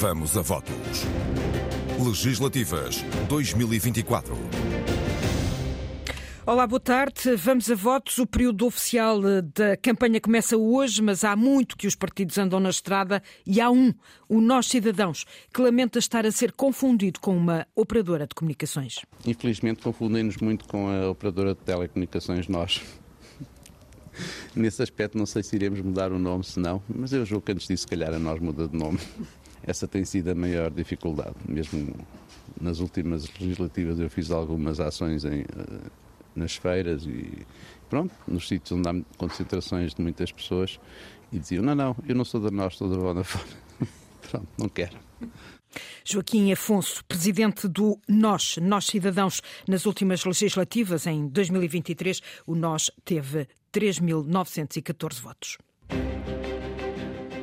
Vamos a votos. Legislativas 2024. Olá, boa tarde. Vamos a votos. O período oficial eh, da campanha começa hoje, mas há muito que os partidos andam na estrada e há um, o Nós Cidadãos, que lamenta estar a ser confundido com uma operadora de comunicações. Infelizmente confundem-nos muito com a operadora de telecomunicações Nós. Nesse aspecto não sei se iremos mudar o nome, se não, mas eu julgo que antes disso, se calhar, a Nós muda de nome. Essa tem sido a maior dificuldade. Mesmo nas últimas legislativas eu fiz algumas ações em eh, nas feiras e pronto, nos sítios onde há concentrações de muitas pessoas e diziam: Não, não, eu não sou da nós, sou da Vodafone. pronto, não quero. Joaquim Afonso, presidente do Nós, Nós Cidadãos, nas últimas legislativas, em 2023, o Nós teve 3.914 votos.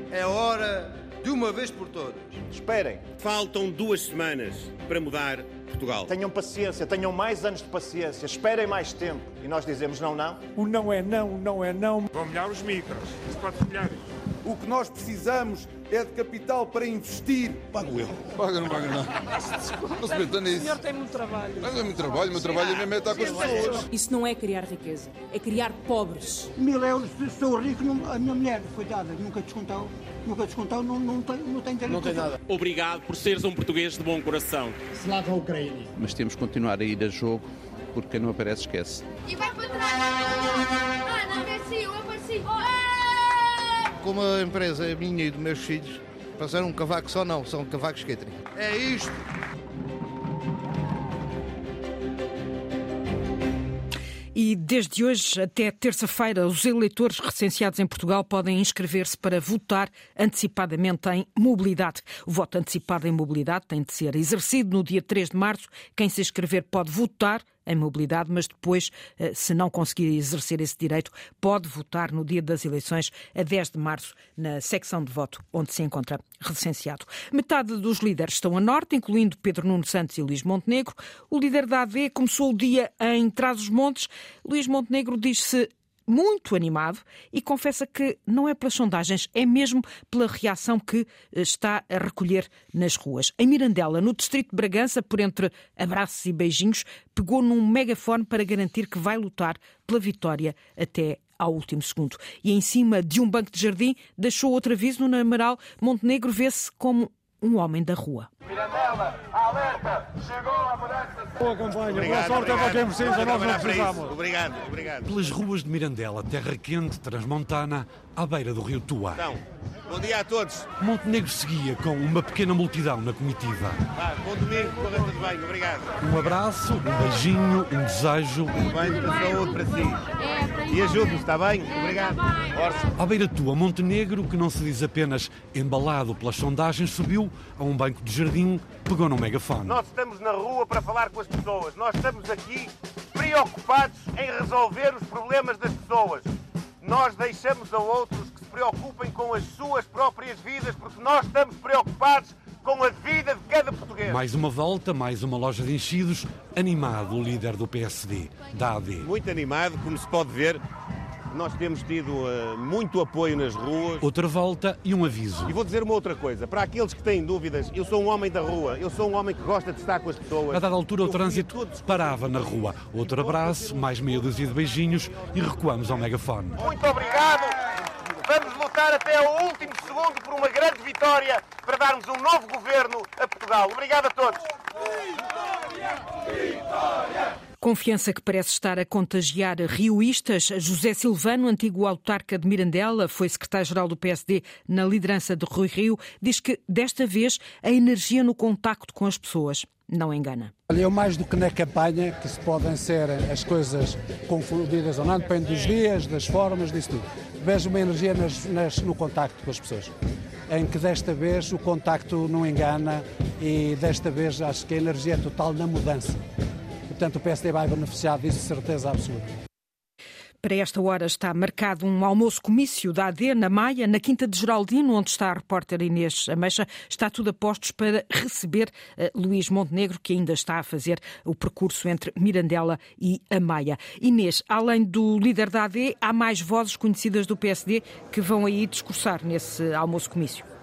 É hora de uma vez por todas. Esperem. Faltam duas semanas para mudar Portugal. Tenham paciência, tenham mais anos de paciência, esperem mais tempo. E nós dizemos não, não. O não é não, o não é não. Vão melhor os micros. Isso pode melhor. O que nós precisamos é de capital para investir. Pago eu. Paga, não paga não. Não se meta nisso. O senhor tem muito trabalho. Mas é muito trabalho, o meu trabalho é mesmo é estar com as pessoas. Isso não é criar riqueza, é criar pobres. Mil euros, sou rico, a minha mulher, coitada, nunca descontou. Nunca descontou, não, não, tem, não tem Não tem nada. Obrigado por seres um português de bom coração. Slava a Ucrânia. Mas temos que continuar a ir a jogo, porque quem não aparece esquece. E vai para trás. Como a empresa minha e dos meus filhos, para ser um cavaco só não, são cavacos catering. É isto. E desde hoje até terça-feira, os eleitores recenseados em Portugal podem inscrever-se para votar antecipadamente em mobilidade. O voto antecipado em mobilidade tem de ser exercido no dia 3 de março. Quem se inscrever pode votar em mobilidade, mas depois, eh, se não conseguir exercer esse direito, pode votar no dia das eleições, a 10 de março, na secção de voto onde se encontra recenseado. Metade dos líderes estão a norte, incluindo Pedro Nuno Santos e Luís Montenegro. O líder da AD começou o dia em Trás-os-Montes. Luís Montenegro diz-se muito animado e confessa que não é pelas sondagens, é mesmo pela reação que eh, está a recolher nas ruas. Em Mirandela, no distrito de Bragança, por entre abraços e beijinhos, pegou num megafone para garantir que vai lutar pela vitória até ao último segundo. E em cima de um banco de jardim, deixou outro aviso no Amaral. Montenegro vê-se como um homem da rua. Mirandela, alerta! Chegou a mudança! Boa campanha, boa sorte é para quem precisa, nós não precisamos. Obrigado, obrigado. Pelas ruas de Mirandela, terra quente, transmontana, à beira do rio Tua. Então, bom dia a todos. Montenegro seguia com uma pequena multidão na comitiva. Ah, bom domingo, corra tudo bem, obrigado. Um abraço, um beijinho, um desejo. Bem, para saúde para si. E ajude-nos, está bem? Obrigado. Orça. À beira Tua, Montenegro, que não se diz apenas embalado pelas sondagens, subiu a um banco de jardim, pegou no megafone. Nós estamos na rua para falar com as pessoas. Nós estamos aqui preocupados em resolver os problemas das pessoas. Nós deixamos a outros que se preocupem com as suas próprias vidas, porque nós estamos preocupados com a vida de cada português. Mais uma volta, mais uma loja de enchidos, animado o líder do PSD, da AD. Muito animado, como se pode ver. Nós temos tido uh, muito apoio nas ruas. Outra volta e um aviso. E vou dizer uma outra coisa. Para aqueles que têm dúvidas, eu sou um homem da rua. Eu sou um homem que gosta de estar com as pessoas. A dada altura, o trânsito parava na rua. Outro abraço, mais meia dúzia de beijinhos e recuamos ao megafone. Muito obrigado. Vamos lutar até ao último segundo por uma grande vitória para darmos um novo governo a Portugal. Obrigado a todos. Vitória! Vitória! Confiança que parece estar a contagiar rioístas. José Silvano, antigo autarca de Mirandela, foi secretário-geral do PSD na liderança de Rui Rio, diz que desta vez a energia no contacto com as pessoas não engana. Eu mais do que na campanha, que se podem ser as coisas confundidas ou não, depende dos dias, das formas, disso tudo. Vejo uma energia nas, nas, no contacto com as pessoas, em que desta vez o contacto não engana e desta vez acho que a energia é total na mudança. Portanto, o PSD vai beneficiar disso, certeza absoluta. Para esta hora está marcado um almoço-comício da AD na Maia, na Quinta de Geraldino, onde está a repórter Inês Ameixa. Está tudo a postos para receber uh, Luís Montenegro, que ainda está a fazer o percurso entre Mirandela e a Maia. Inês, além do líder da AD, há mais vozes conhecidas do PSD que vão aí discursar nesse almoço-comício.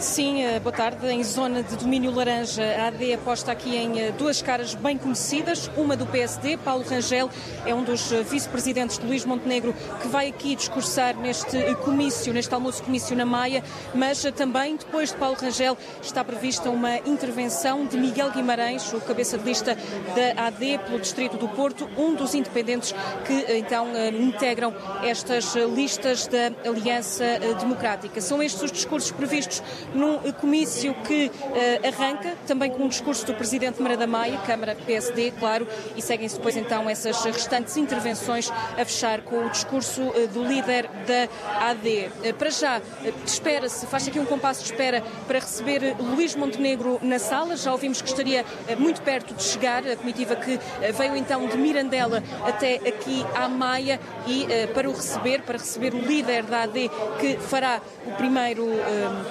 Sim, eh, boa tarde. Em zona de domínio laranja, a AD aposta aqui em eh, duas caras bem conhecidas. Uma do PSD, Paulo Rangel, é um dos eh, vice-presidentes de Luís Montenegro, que vai aqui discursar neste comício, neste almoço-comício na Maia, mas também, depois de Paulo Rangel, está prevista uma intervenção de Miguel Guimarães, o cabeça de lista da AD pelo Distrito do Porto, um dos independentes que então integram estas listas da Aliança Democrática. São estes os discursos previstos num comício que uh, arranca também com um discurso do Presidente Marada Maia, Câmara PSD, claro, e seguem-se depois então essas restantes intervenções a fechar com o discurso uh, do líder da AD. Uh, para já, espera-se, faz aqui um compasso de espera para receber Luís Montenegro na sala, já ouvimos que estaria muito perto de chegar, a comitiva que veio então de Mirandela até aqui à Maia e para o receber, para receber o líder da AD que fará o primeiro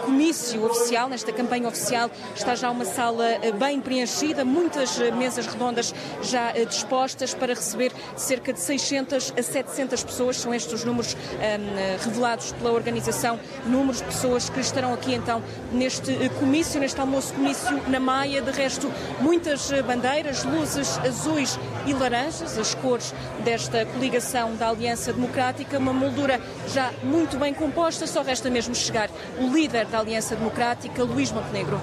comício comício oficial, nesta campanha oficial, está já uma sala eh, bem preenchida, muitas eh, mesas redondas já eh, dispostas para receber cerca de 600 a 700 pessoas. São estes os números um, revelados pela organização, números de pessoas que estarão aqui então neste comício, neste almoço-comício na Maia. De resto, muitas bandeiras, luzes azuis e laranjas, as cores desta coligação da Aliança Democrática, uma moldura já muito bem composta, só resta mesmo chegar o líder da Aliança Democrática, Luís Montenegro.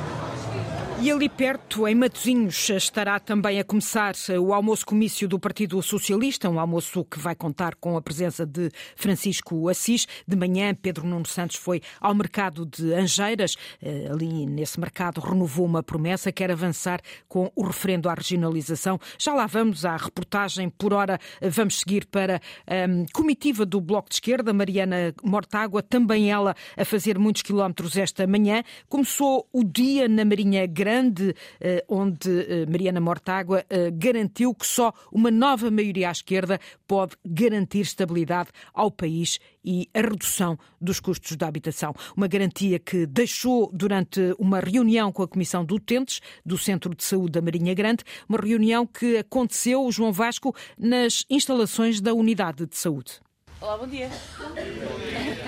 E ali perto, em Matosinhos, estará também a começar o almoço-comício do Partido Socialista, um almoço que vai contar com a presença de Francisco Assis. De manhã, Pedro Nuno Santos foi ao mercado de Angeiras. Eh, ali nesse mercado renovou uma promessa, quer avançar com o referendo à regionalização. Já lá vamos à reportagem. Por hora, vamos seguir para a um, comitiva do Bloco de Esquerda, Mariana Mortágua, também ela a fazer muitos quilómetros esta manhã. Começou o dia na Marinha Grande Grande, eh, onde eh, Mariana Mortágua eh, garantiu que só uma nova maioria à esquerda pode garantir estabilidade ao país e a redução dos custos da habitação. Uma garantia que deixou durante uma reunião com a Comissão de Utentes do Centro de Saúde da Marinha Grande, uma reunião que aconteceu, João Vasco, nas instalações da Unidade de Saúde. Olá, bom dia.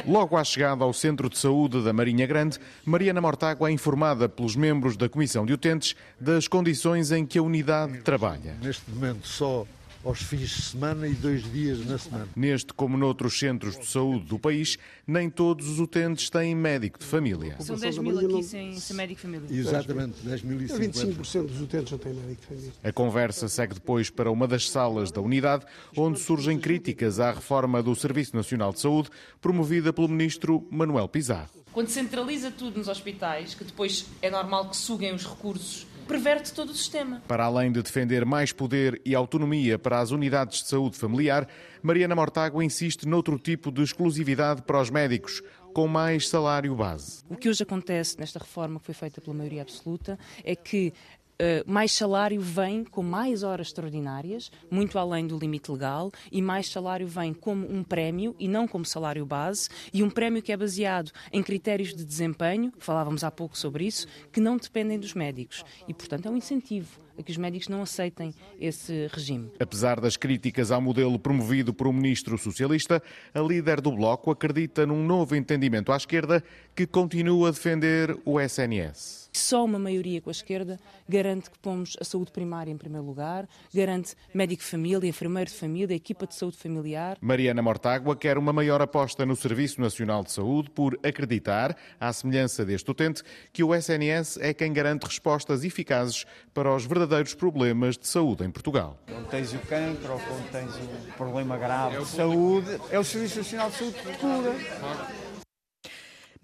Logo à chegada ao Centro de Saúde da Marinha Grande, Mariana Mortágua é informada pelos membros da Comissão de Utentes das condições em que a unidade trabalha. Neste momento só aos fins de semana e dois dias na semana. Neste, como noutros centros de saúde do país, nem todos os utentes têm médico de família. São 10 mil aqui sem, sem médico de família. Exatamente, 10 mil e 25% dos utentes não têm médico de família. A conversa segue depois para uma das salas da unidade, onde surgem críticas à reforma do Serviço Nacional de Saúde, promovida pelo ministro Manuel Pizarro. Quando centraliza tudo nos hospitais, que depois é normal que suguem os recursos perverte todo o sistema. Para além de defender mais poder e autonomia para as unidades de saúde familiar, Mariana Mortágua insiste noutro tipo de exclusividade para os médicos, com mais salário base. O que hoje acontece nesta reforma que foi feita pela maioria absoluta é que Uh, mais salário vem com mais horas extraordinárias, muito além do limite legal, e mais salário vem como um prémio e não como salário base, e um prémio que é baseado em critérios de desempenho, falávamos há pouco sobre isso, que não dependem dos médicos. E, portanto, é um incentivo a que os médicos não aceitem esse regime. Apesar das críticas ao modelo promovido por um ministro socialista, a líder do Bloco acredita num novo entendimento à esquerda que continua a defender o SNS. Só uma maioria com a esquerda garante que pomos a saúde primária em primeiro lugar, garante médico de família, enfermeiro de família, equipa de saúde familiar. Mariana Mortágua quer uma maior aposta no Serviço Nacional de Saúde por acreditar, à semelhança deste utente, que o SNS é quem garante respostas eficazes para os verdadeiros problemas de saúde em Portugal. Quando tens o cancro ou quando tens um problema grave de saúde, é o Serviço Nacional de Saúde que cura.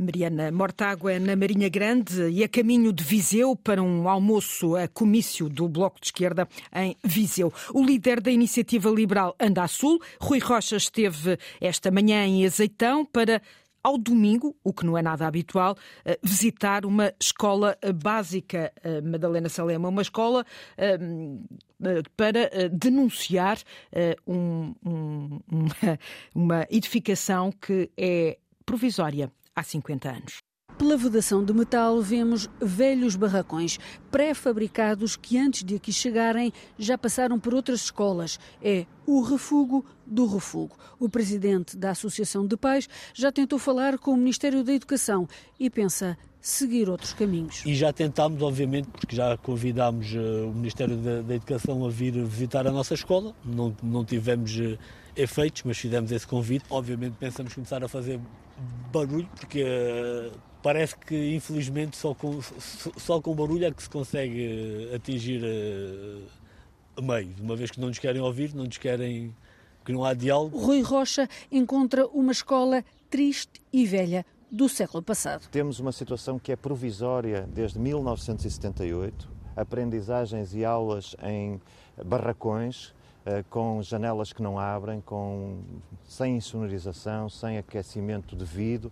Mariana Mortágua na Marinha Grande e a caminho de Viseu para um almoço a comício do Bloco de Esquerda em Viseu. O líder da iniciativa liberal Anda a Sul, Rui Rocha, esteve esta manhã em Azeitão para ao domingo, o que não é nada habitual, eh, visitar uma escola básica, eh, Madalena Salema, uma escola eh, para denunciar um, um, uma edificação que é provisória há 50 anos. Pela vedação de metal, vemos velhos barracões pré-fabricados que, antes de aqui chegarem, já passaram por outras escolas. É o refugo do refugo. O presidente da Associação de Pais já tentou falar com o Ministério da Educação e pensa seguir outros caminhos. E já tentámos, obviamente, porque já convidámos uh, o Ministério da, da, Educação a vir visitar a nossa escola, não, não tivemos uh, efeitos, mas fizemos esse convite. Obviamente pensamos começar a fazer barulho, porque uh, parece que infelizmente só com, só com barulho é que se consegue atingir a meio, uma vez que não nos querem ouvir, não nos querem que não há diálogo. Rui Rocha encontra uma escola triste e velha do século passado. Temos uma situação que é provisória desde 1978, aprendizagens e aulas em barracões, eh, com janelas que não abrem, com, sem insonorização, sem aquecimento devido.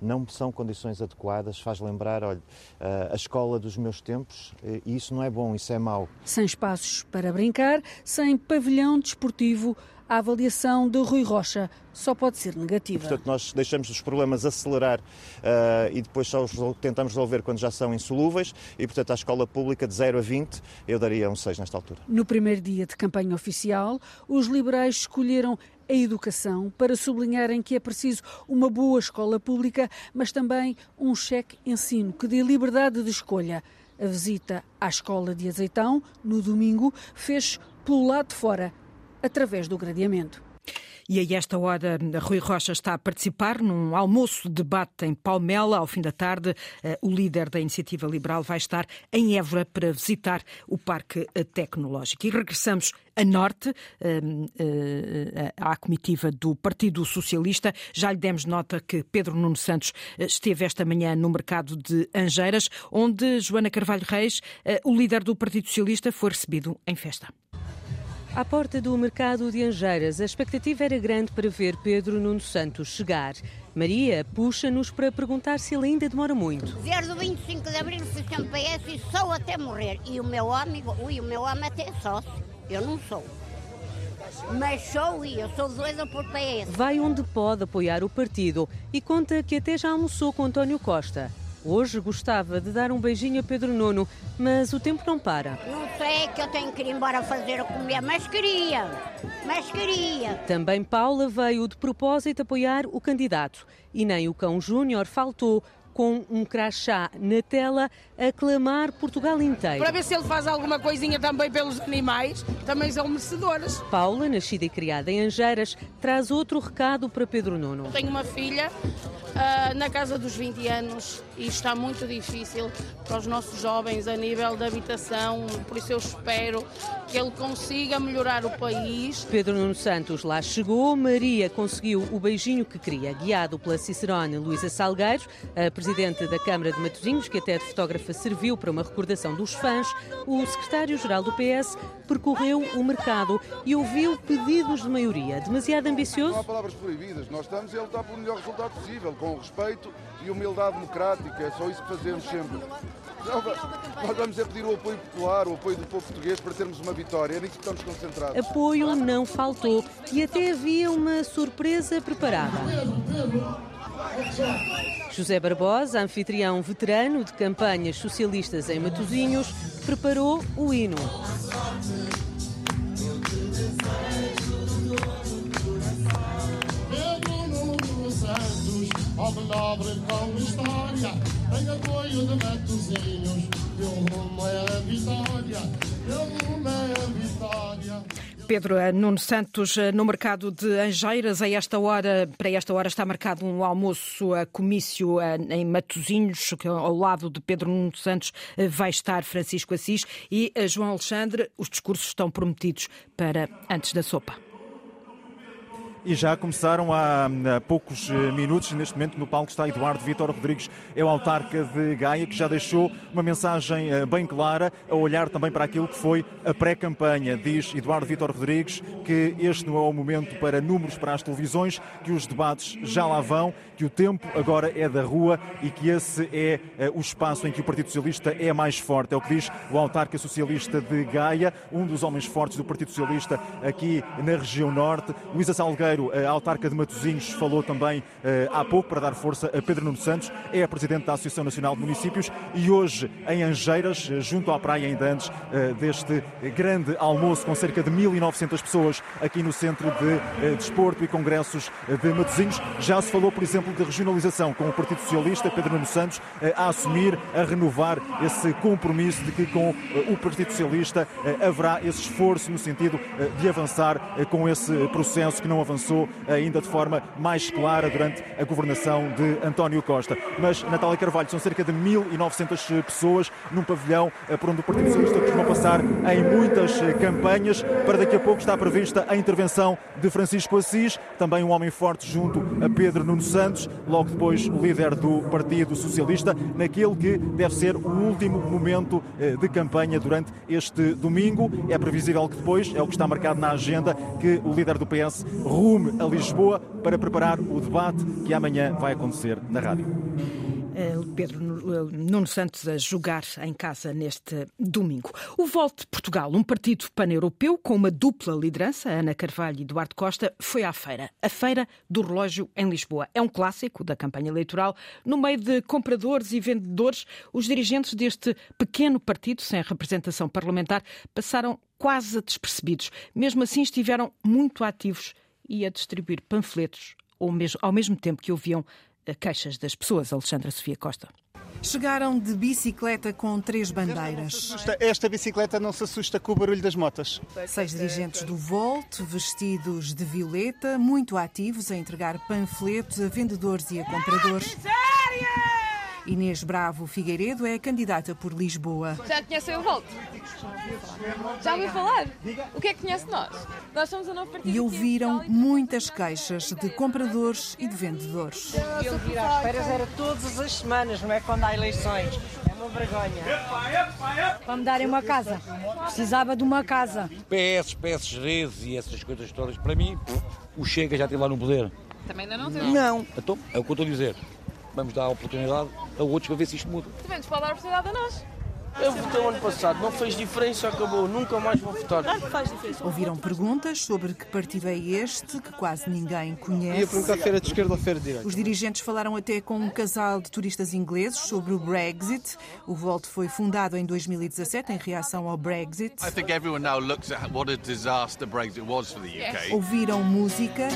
Não são condições adequadas, faz lembrar, olha, eh, a escola dos meus tempos, e isso não é bom, isso é mau. Sem espaços para brincar, sem pavilhão desportivo, a avaliação de Rui Rocha só pode ser negativa. Portanto, nós deixamos os problemas acelerar uh, e depois só os tentamos resolver quando já são insolúveis e, portanto, à escola pública de 0 a 20 eu daria um 6 nesta altura. No primeiro dia de campanha oficial, os liberais escolheram a educação para sublinharem que é preciso uma boa escola pública, mas também um cheque ensino que dê liberdade de escolha. A visita à escola de Azeitão, no domingo, fez pelo lado de fora através do gradeamento. E a esta hora, Rui Rocha está a participar num almoço-debate em Palmela. Ao fim da tarde, eh, o líder da Iniciativa Liberal vai estar em Évora para visitar o Parque Tecnológico. E regressamos a norte, eh, eh, à comitiva do Partido Socialista. Já lhe demos nota que Pedro Nuno Santos esteve esta manhã no mercado de Angeiras, onde Joana Carvalho Reis, o líder do Partido Socialista, foi recebido em festa. À porta do mercado de Angeiras, a expectativa era grande para ver Pedro Nuno Santos chegar. Maria puxa-nos para perguntar se ele ainda demora muito. Desde o 25 de abril sempre PS e sou até morrer. E o meu amigo, ui, o meu homem até é sócio. Eu não sou. Mas sou e eu sou doida por PS. Vai onde pode apoiar o partido e conta que até já almoçou com António Costa. Hoje gostava de dar um beijinho a Pedro Nuno, mas o tempo não para. Não sei que eu tenho que ir embora fazer a comer, mas queria, mas queria. Também Paula veio de propósito apoiar o candidato. E nem o cão Júnior faltou com um crachá na tela a clamar Portugal inteiro. Para ver se ele faz alguma coisinha também pelos animais, também são merecedoras. Paula, nascida e criada em Angeiras, traz outro recado para Pedro Nuno. Tenho uma filha uh, na casa dos 20 anos e está muito difícil para os nossos jovens a nível de habitação, por isso eu espero que ele consiga melhorar o país. Pedro Nuno Santos lá chegou, Maria conseguiu o beijinho que queria, guiado pela Cicerone Luísa Salgueiros, a presidente da Câmara de Matosinhos, que até de fotógrafa serviu para uma recordação dos fãs, o secretário-geral do PS percorreu o mercado e ouviu pedidos de maioria. Demasiado ambicioso? Não há palavras proibidas. Nós estamos a lutar pelo melhor resultado possível, com respeito e humildade democrática. É só isso que fazemos sempre. Nós vamos é pedir o apoio popular, o apoio do povo português para termos uma vitória. É nisso que estamos concentrados. Apoio não faltou e até havia uma surpresa preparada. José Barbosa, anfitrião veterano de campanhas socialistas em Matosinhos, preparou o hino. Nobre com história, em apoio de Matosinhos, meu rumo é a vitória, meu rumo é a vitória. Pedro Nuno Santos, eh, no mercado de Angeiras, a esta hora, para esta hora está marcado um almoço a comício eh, em Matosinhos, que ao lado de Pedro Nuno Santos eh, vai estar Francisco Assis e João Alexandre. Os discursos estão prometidos para antes da sopa e já começaram há, poucos eh, minutos. Neste momento, no palco está Eduardo Vitor Rodrigues, é o autarca de Gaia, que já deixou uma mensagem eh, bem clara, a olhar também para aquilo que foi a pré-campanha. Diz Eduardo Vitor Rodrigues que este não é o momento para números para as televisões, que os debates já lá vão, que o tempo agora é da rua e que esse é eh, o espaço em que o Partido Socialista é mais forte. É o que diz o autarca socialista de Gaia, um dos homens fortes do Partido Socialista aqui na região norte. Luísa Salgueiro Guerreiro, a autarca de Matosinhos, falou também há pouco para dar força a Pedro Nuno Santos, é a presidente da Associação Nacional de Municípios e hoje em Angeiras, junto à praia ainda antes deste grande almoço com cerca de 1.900 pessoas aqui no Centro de Desporto e Congressos de Matosinhos, já se falou, por exemplo, de regionalização com o Partido Socialista, Pedro Nuno Santos, a assumir, a renovar esse compromisso de que com o Partido Socialista haverá esse esforço no sentido de avançar com esse processo que não avançou ainda de forma mais clara durante a governação de António Costa. Mas, Natália Carvalho, são cerca de 1.900 pessoas num pavilhão por onde o Partido Socialista costuma passar em muitas campanhas. Para daqui a pouco está prevista a intervenção de Francisco Assis, também um homem forte junto a Pedro Nuno Santos, logo depois o líder do Partido Socialista, naquele que deve ser o último momento de campanha durante este domingo. É previsível que depois, é o que está marcado na agenda, que o líder do PS a Lisboa para preparar o debate que amanhã vai acontecer na rádio. Pedro Nuno Santos a jogar em casa neste domingo. O Volte Portugal, um partido pan-europeu com uma dupla liderança, Ana Carvalho e Eduardo Costa, foi à feira. A Feira do Relógio em Lisboa. É um clássico da campanha eleitoral. No meio de compradores e vendedores, os dirigentes deste pequeno partido, sem representação parlamentar, passaram quase despercebidos. Mesmo assim, estiveram muito ativos e a distribuir panfletos ao mesmo tempo que ouviam queixas das pessoas. Alexandra Sofia Costa. Chegaram de bicicleta com três bandeiras. Esta bicicleta não se assusta com o barulho das motas. Seis dirigentes do Volt, vestidos de violeta, muito ativos a entregar panfletos a vendedores e a compradores. Inês Bravo Figueiredo é candidata por Lisboa. Já conhecem o Volt? Já ouviu falar? O que é que conhece de nós? Nós somos o novo partido. E ouviram muitas queixas de compradores e de vendedores. Eu vir às feiras era todas as semanas, não é quando há eleições. É uma vergonha. Para me darem uma casa. Precisava de uma casa. PS, PSGs e essas coisas todas, para mim, o Chega já tem lá no poder. Também ainda não tem. Não. Então, é o que eu estou a dizer vamos dar a oportunidade a outros para ver se isto muda. Também nos pode dar a oportunidade a nós. Eu votei o ano passado, não fez diferença, acabou, nunca mais vou votar. Claro que faz diferença. Ouviram perguntas sobre que partido é este, que quase ninguém conhece. Ia perguntar feira de esquerda ou feira de direita. Os dirigentes falaram até com um casal de turistas ingleses sobre o Brexit. O Volt foi fundado em 2017 em reação ao Brexit. I think everyone now looks at what a disaster Brexit was for the UK. Ouviram música.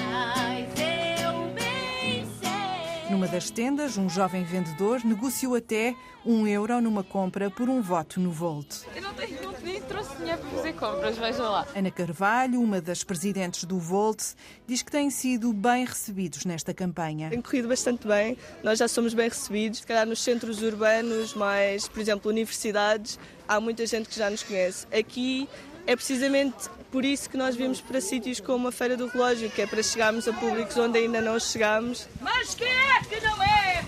Numa das tendas, um jovem vendedor negociou até um euro numa compra por um voto no Volt. Eu não tenho não, nem trouxe dinheiro para fazer compras, vejam lá. Ana Carvalho, uma das presidentes do Volt, diz que têm sido bem recebidos nesta campanha. Tem corrido bastante bem, nós já somos bem recebidos, se calhar nos centros urbanos, mais, por exemplo, universidades, há muita gente que já nos conhece. Aqui é precisamente por isso que nós vimos para sítios como a Feira do Relógio, que é para chegarmos a públicos onde ainda não chegamos. Mas quem é que não é?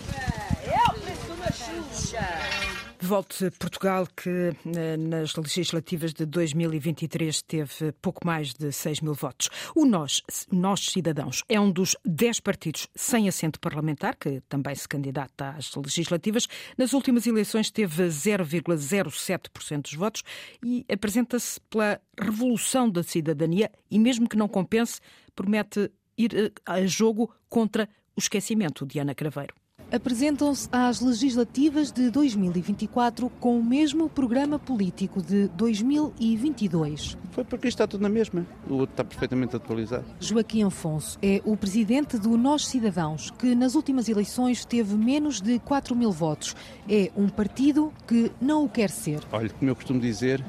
É o preço de uma Xuxa. Volte Portugal, que nas legislativas de 2023 teve pouco mais de 6 mil votos. O Nós, Nós Cidadãos, é um dos 10 partidos sem assento parlamentar, que também se candidata às legislativas. Nas últimas eleições teve 0,07% dos votos e apresenta-se pela revolução da cidadania e, mesmo que não compense, promete ir a jogo contra o esquecimento. Diana Craveiro apresentam-se às legislativas de 2024 com o mesmo programa político de 2022. Foi porque está tudo na mesma. O outro está perfeitamente atualizado. Joaquim Afonso é o presidente do Nós Cidadãos, que nas últimas eleições teve menos de 4 mil votos. É um partido que não o quer ser. Olha, como eu costumo dizer,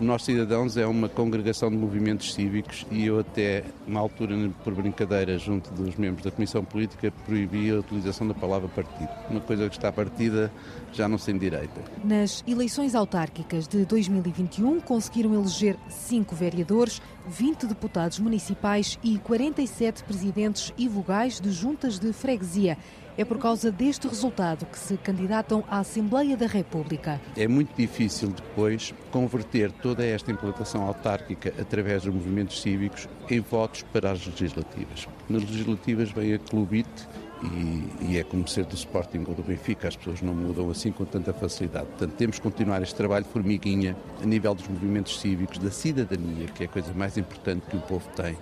Nós Cidadãos é uma congregação de movimentos cívicos e eu até, uma altura, por brincadeira, junto dos membros da Comissão Política, proibi a utilização da palavra partido. Uma coisa que está partida já não sem direita. Nas eleições autárquicas de 2021 conseguiram eleger cinco vereadores, 20 deputados municipais e 47 presidentes e vogais de juntas de freguesia. É por causa deste resultado que se candidatam à Assembleia da República. É muito difícil depois converter toda esta implantação autárquica através dos movimentos cívicos em votos para as legislativas. Nas legislativas vem a clubite e, e, é como ser do Sporting ou do Benfica, as pessoas não mudam assim com tanta facilidade. Portanto, temos que continuar este trabalho formiguinha a nível dos movimentos cívicos, da cidadania, que é a coisa mais importante que o povo tem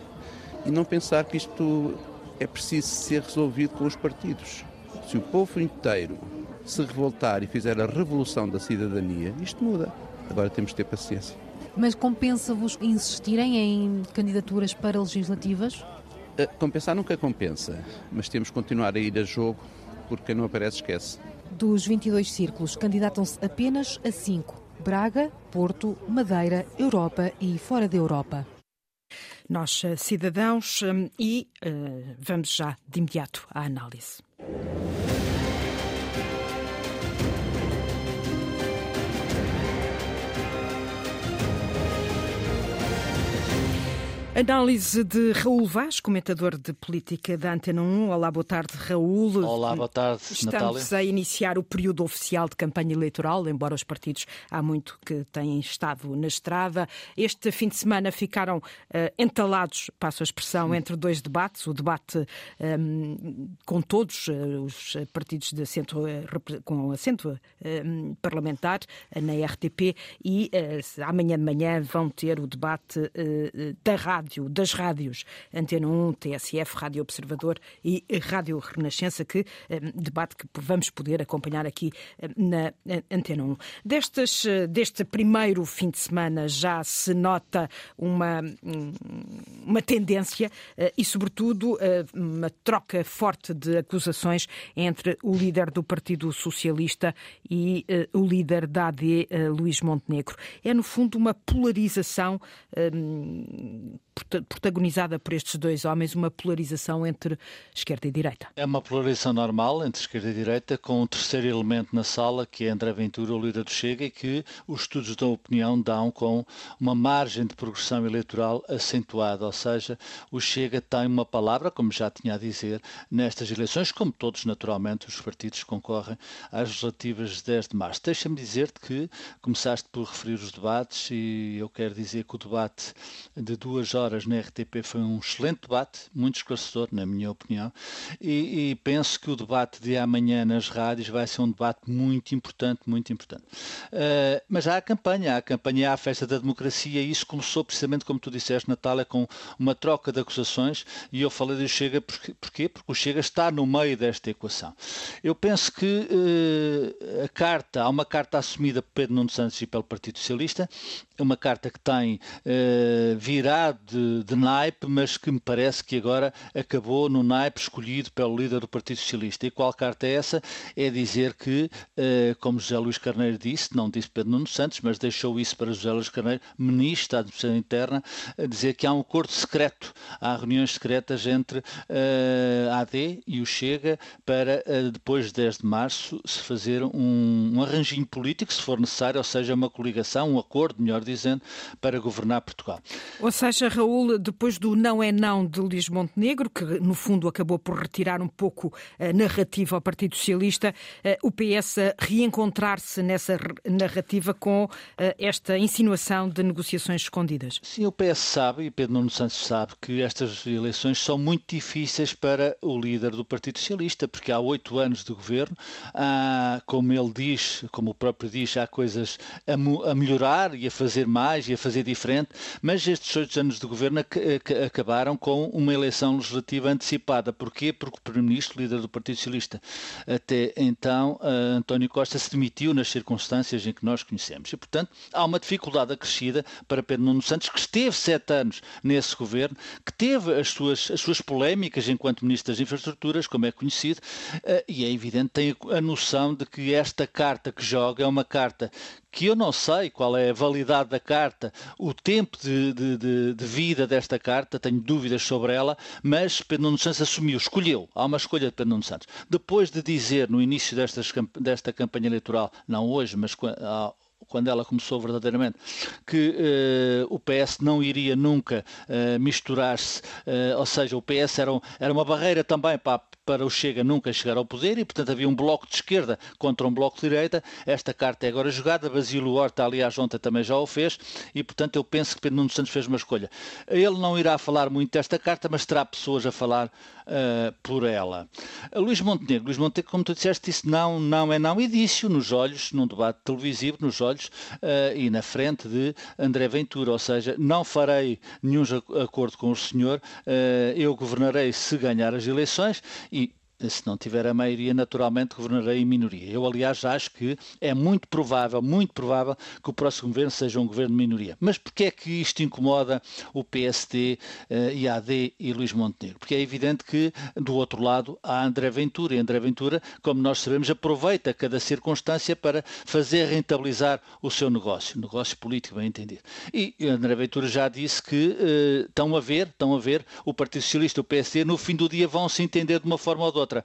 e não pensar que isto é preciso ser resolvido com os partidos. Se o povo inteiro se revoltar e fizer a revolução da cidadania, isto muda. Agora temos de ter paciência. Mas compensa-vos insistirem em candidaturas para legislativas? Uh, compensar nunca compensa, mas temos que continuar a ir a jogo porque quem não aparece esquece. Dos 22 círculos, candidatam-se apenas a 5. Braga, Porto, Madeira, Europa e fora da Europa. Nós, eh, cidadãos, eh, e uh, vamos já de imediato à análise. Análise de Raul Vaz, comentador de política da Antena 1. Olá, boa tarde, Raul. Olá, boa tarde, Estamos Natália. Estamos a iniciar o período oficial de campanha eleitoral, embora os partidos há muito que têm estado na estrada. Este fim de semana ficaram uh, entalados, passo a expressão, entre dois debates. O debate um, ehm, com todos uh, os partidos de assento, uh, com assento ehm, parlamentar na RTP e amanhã de manhã vão ter o debate da rádio rádio, das rádios Antena 1, TSF, Rádio Observador e Rádio Renascença, que eh, debate que vamos poder acompanhar aqui eh, na Antena 1. Destas, eh, deste primeiro fim de semana já se nota uma, hum, uma tendência e, sobretudo, uma troca forte de acusações entre o líder do Partido Socialista e o líder da AD, Luís Montenegro. É, no fundo, uma polarização hum, protagonizada por estes dois homens uma polarização entre esquerda e direita. É uma polarização normal entre esquerda e direita, com um terceiro elemento na sala, que é André Ventura, o líder do Chega, e que os estudos da opinião dão com uma margem de progressão eleitoral acentuada, ou seja, o Chega tem uma palavra, como já tinha a dizer, nestas eleições, como todos, naturalmente, os partidos concorrem às legislativas de 10 de março. Deixa-me dizer-te que começaste por referir os debates e eu quero dizer que o debate de duas horas horas na RTP foi um excelente debate, muito esclarecedor, na minha opinião, e, e, penso que o debate de amanhã nas rádios vai ser um debate muito importante, muito importante. Uh, mas há a campanha, há a campanha, há a festa da democracia, e isso começou precisamente, como tu disseste, Natália, com uma troca de acusações, e eu falei do Chega, porquê? porquê? Porque o Chega está no meio desta equação. Eu penso que uh, a carta, há uma carta assumida por Pedro Nuno Santos e pelo Partido Socialista, uma carta que tem uh, virado de, de, naipe, mas que me parece que agora acabou no naipe escolhido pelo líder do Partido Socialista. E qual carta é essa? É dizer que, uh, como José Luís Carneiro disse, não disse Pedro Nuno Santos, mas deixou isso para José Luís Carneiro, ministro da Administração Interna, dizer que há um acordo secreto, há reuniões secretas entre uh, a AD e o Chega para, depois de 10 de março, se fazer um, um arranjinho político, se for necessário, ou seja, uma coligação, um acordo, melhor dizendo, para governar Portugal. Ou seja, Raul, depois do não é não de Luís Montenegro, que no fundo acabou por retirar um pouco a narrativa ao Partido Socialista, eh, o PS reencontrar-se nessa narrativa com eh, esta insinuação de negociações escondidas? Sim, o PS sabe, e Pedro Nuno Santos sabe, que estas eleições são muito difíceis para o líder do Partido Socialista, porque há oito anos de governo, há, como ele diz, como o próprio diz, há coisas a, a melhorar e a fazer mais e a fazer diferente, mas estes oito anos de governo acabaram com uma eleição legislativa antecipada. Porquê? Porque o Primeiro-Ministro, líder do Partido Socialista, até então, António Costa, se demitiu nas circunstâncias em que nós conhecemos. E, portanto, há uma dificuldade acrescida para Pedro Nuno Santos, que esteve sete anos nesse governo, que teve as suas, as suas polémicas enquanto Ministro das Infraestruturas, como é conhecido, eh, e é evidente, tem a noção de que esta carta que joga é uma carta que eu não sei qual é a validade da carta, o tempo de, de, de, vida desta carta, tenho dúvidas sobre ela, mas Pedro Nuno Santos assumiu, escolheu, há uma escolha de Pedro Nuno Santos. Depois de dizer no início destas, desta campanha eleitoral, não hoje, mas quando ela começou verdadeiramente, que uh, o PS não iria nunca uh, misturar-se, uh, ou seja, o PS era, um, era uma barreira também para a para o Chega nunca chegar ao poder e, portanto, havia um bloco de esquerda contra um bloco de direita. Esta carta é agora jogada. Basílio Horta, aliás, ontem também já o fez e, portanto, eu penso que Pedro Nuno Santos fez uma escolha. Ele não irá falar muito desta carta, mas terá pessoas a falar uh, por ela. Luís Montenegro, Luís Montenegro, como tu disseste, disse não, não é não, e disse nos olhos, num debate televisivo, nos olhos uh, e na frente de André Ventura, ou seja, não farei nenhum acordo com o senhor, uh, eu governarei se ganhar as eleições se não tiver a maioria, naturalmente governarei em minoria. Eu, aliás, acho que é muito provável, muito provável, que o próximo governo seja um governo de minoria. Mas porquê é que isto incomoda o PSD, uh, IAD e Luís Montenegro? Porque é evidente que, do outro lado, há André Ventura. E André Ventura, como nós sabemos, aproveita cada circunstância para fazer rentabilizar o seu negócio, negócio político, bem entendido. E André Ventura já disse que uh, estão a ver, estão a ver, o Partido Socialista e o PSD, no fim do dia, vão se entender de uma forma ou de outra outra.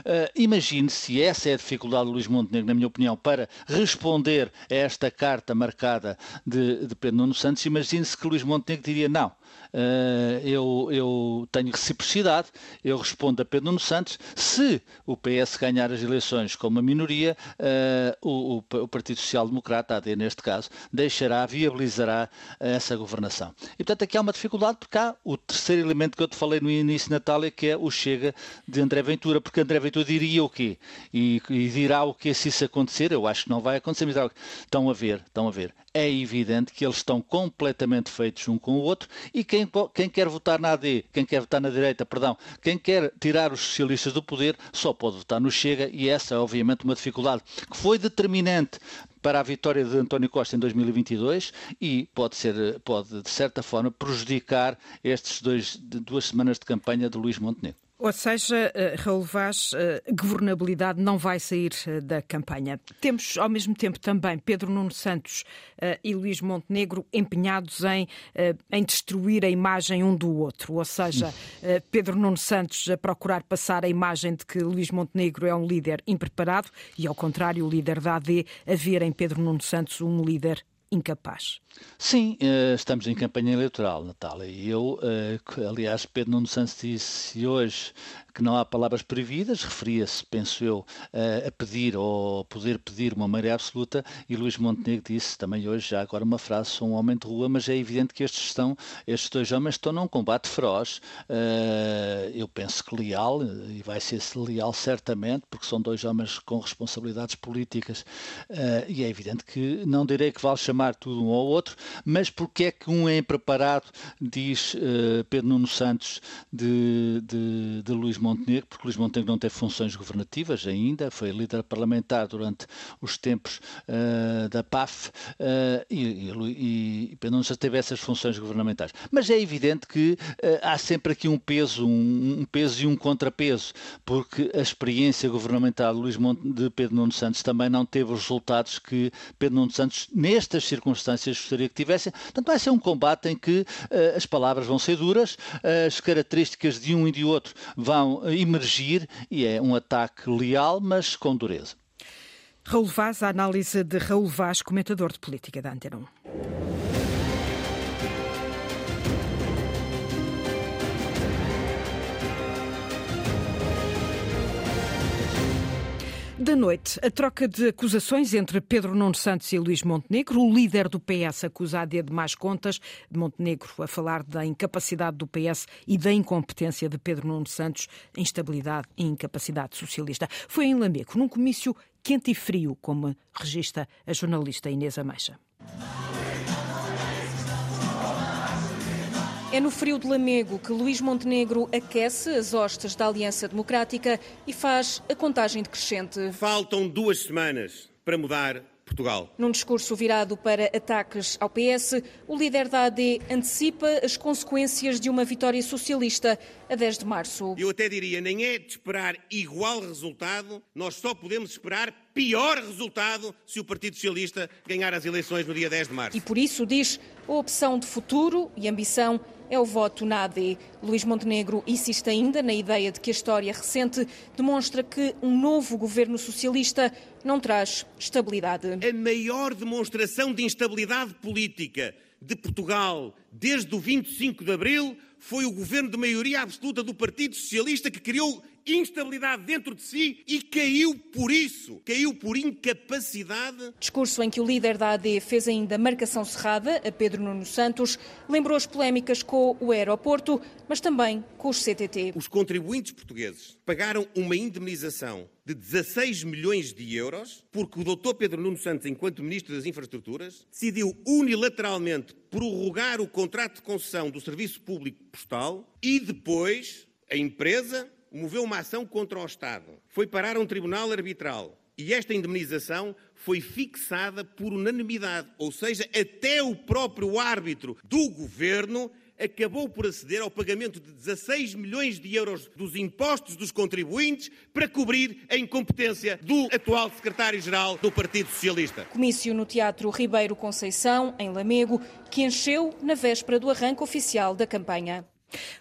Uh, imagine se essa é a dificuldade de Luís Montenegro, na minha opinião, para responder a esta carta marcada de, de Pedro Nuno Santos, imagine-se que Luís Montenegro diria não. Uh, eu, eu, tenho reciprocidade, eu respondo a Pedro Nuno Santos. Se o PS ganhar as eleições com uma minoria, uh, o, o, Partido Social Democrata, AD neste caso, deixará, viabilizará essa governação. E portanto aqui há uma dificuldade, porque há o terceiro elemento que eu te falei no início, Natália, que é o Chega de André Ventura, porque André Ventura diria o quê? E, e dirá o que se isso acontecer, eu acho que não vai acontecer, mas estão a ver, estão a ver é evidente que eles estão completamente feitos um com o outro e quem, quem quer votar na AD, quem quer votar na direita, perdão, quem quer tirar os socialistas do poder só pode votar no Chega e essa é obviamente uma dificuldade que foi determinante para a vitória de António Costa em 2022 e pode ser, pode de certa forma prejudicar estes dois, duas semanas de campanha de Luís Montenegro. Ou seja, eh, Raul Vaz, eh, governabilidade não vai sair eh, da campanha. Temos, ao mesmo tempo, também Pedro Nuno Santos e Luís Montenegro empenhados em, em destruir a imagem um do outro. Ou seja, Pedro Nuno Santos a procurar passar a imagem de que Luís Montenegro é um líder impreparado e, ao contrário, o líder da AD a ver em Pedro Nuno Santos um líder incapaz. Sim, eh, estamos em campanha eleitoral, Natália. E eu, eh, aliás, Pedro Nuno Santos disse hoje que não há palavras proibidas, referia-se, penso eu, a pedir ou poder pedir uma maioria absoluta, e Luís Montenegro disse também hoje, já agora uma frase, sou um homem de rua, mas é evidente que estes, estão, estes dois homens estão num combate feroz, eh, eu penso que leal, e vai ser leal certamente, porque são dois homens com responsabilidades políticas, e é evidente que não direi que vale chamar tudo um ao outro, mas porque é que um é impreparado, diz Pedro Nuno Santos, de, de, de Luís Montenegro, Montenegro, porque Luís Montenegro não teve funções governativas ainda, foi líder parlamentar durante os tempos uh, da PAF uh, e, e, e não já teve essas funções governamentais. Mas é evidente que uh, há sempre aqui um peso, um, um, peso e um contrapeso, porque a experiência governamental de, Luís Monte, de Pedro Nuno Santos também não teve os resultados que Pedro Nuno Santos, nestas circunstâncias, gostaria que tivesse. Portanto, vai ser um combate em que as palavras vão ser duras, as características de um e de outro vão emergir e é um ataque leal, mas com dureza. Raul Vaz, a análise de Raul Vaz, comentador de política da Antena 1. Da noite, a troca de acusações entre Pedro Nuno Santos e Luís Montenegro. O líder do PS acusa a de mais contas. Montenegro a falar da incapacidade do PS e da incompetência de Pedro Nuno Santos, instabilidade e incapacidade socialista. Foi em Lameco, num comício quente e frio, como registra a jornalista Inês Ameixa. É no frio de Lamego que Luís Montenegro aquece as hostes da Aliança Democrática e faz a contagem decrescente. Faltam duas semanas para mudar Portugal. Num discurso virado para ataques ao PS, o líder da AD antecipa as consequências de uma vitória socialista a 10 de março. Eu até diria, nem é de esperar igual resultado, nós só podemos esperar pior resultado se o Partido Socialista ganhar as eleições no dia 10 de março. E por isso diz a opção de futuro e ambição é o voto na AD. Luís Montenegro insiste ainda na ideia de que a história recente demonstra que um novo governo socialista não traz estabilidade. A maior demonstração de instabilidade política de Portugal desde o 25 de abril foi o governo de maioria absoluta do Partido Socialista que criou instabilidade dentro de si e caiu por isso, caiu por incapacidade. Discurso em que o líder da AD fez ainda marcação cerrada a Pedro Nuno Santos, lembrou as polémicas com o aeroporto, mas também com os CTT. Os contribuintes portugueses pagaram uma indemnização de 16 milhões de euros, porque o Dr. Pedro Nuno Santos, enquanto Ministro das Infraestruturas, decidiu unilateralmente prorrogar o contrato de concessão do Serviço Público Postal e depois a empresa moveu uma ação contra o Estado. Foi parar a um tribunal arbitral. E esta indemnização foi fixada por unanimidade, ou seja, até o próprio árbitro do governo acabou por aceder ao pagamento de 16 milhões de euros dos impostos dos contribuintes para cobrir a incompetência do atual secretário-geral do Partido Socialista. Comício no Teatro Ribeiro Conceição, em Lamego, que encheu na véspera do arranque oficial da campanha.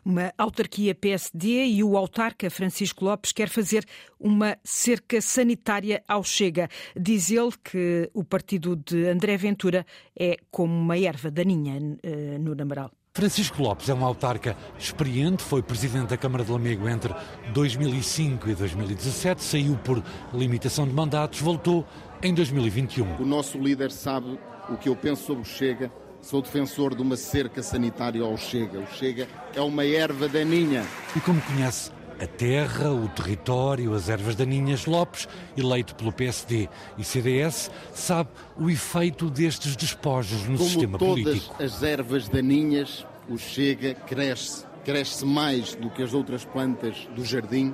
Uma autarquia PSD e o autarca Francisco Lopes quer fazer uma cerca sanitária ao Chega. Diz ele que o partido de André Ventura é como uma erva daninha eh, no Namaral. Francisco Lopes é um autarca experiente, foi presidente da Câmara de Lamego entre 2005 e 2017, saiu por limitação de mandatos, voltou em 2021. O nosso líder sabe o que eu penso sobre o Chega. Sou defensor de uma cerca sanitária ao Chega. O Chega é uma erva daninha. E como conhece a terra, o território, as ervas daninhas, Lopes, eleito pelo PSD e CDS, sabe o efeito destes despojos no Como sistema todas político. as ervas daninhas, o Chega cresce. Cresce mais do que as outras plantas do jardim.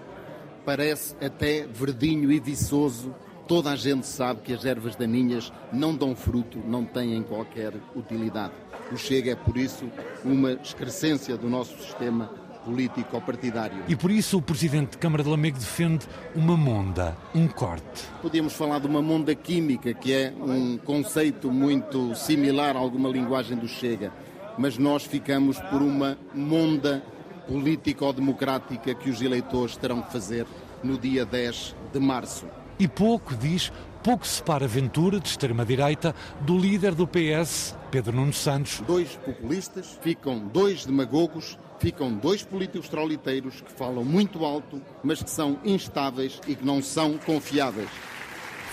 Parece até verdinho e viçoso. Toda a gente sabe que as ervas daninhas não dão fruto, não têm qualquer utilidade. O Chega é, por isso, uma excrescência do nosso sistema político-partidário. E por isso o presidente de Câmara de Lamego defende uma monda, um corte. Podíamos falar de uma monda química, que é um conceito muito similar a alguma linguagem do Chega, mas nós ficamos por uma monda político-democrática que os eleitores terão que fazer no dia 10 de março. E pouco, diz, pouco separa Ventura, de extrema-direita, do líder do PS, Pedro Nuno Santos. Dois populistas, ficam dois demagogos, ficam dois políticos trauliteiros que falam muito alto, mas que são instáveis e que não são confiáveis.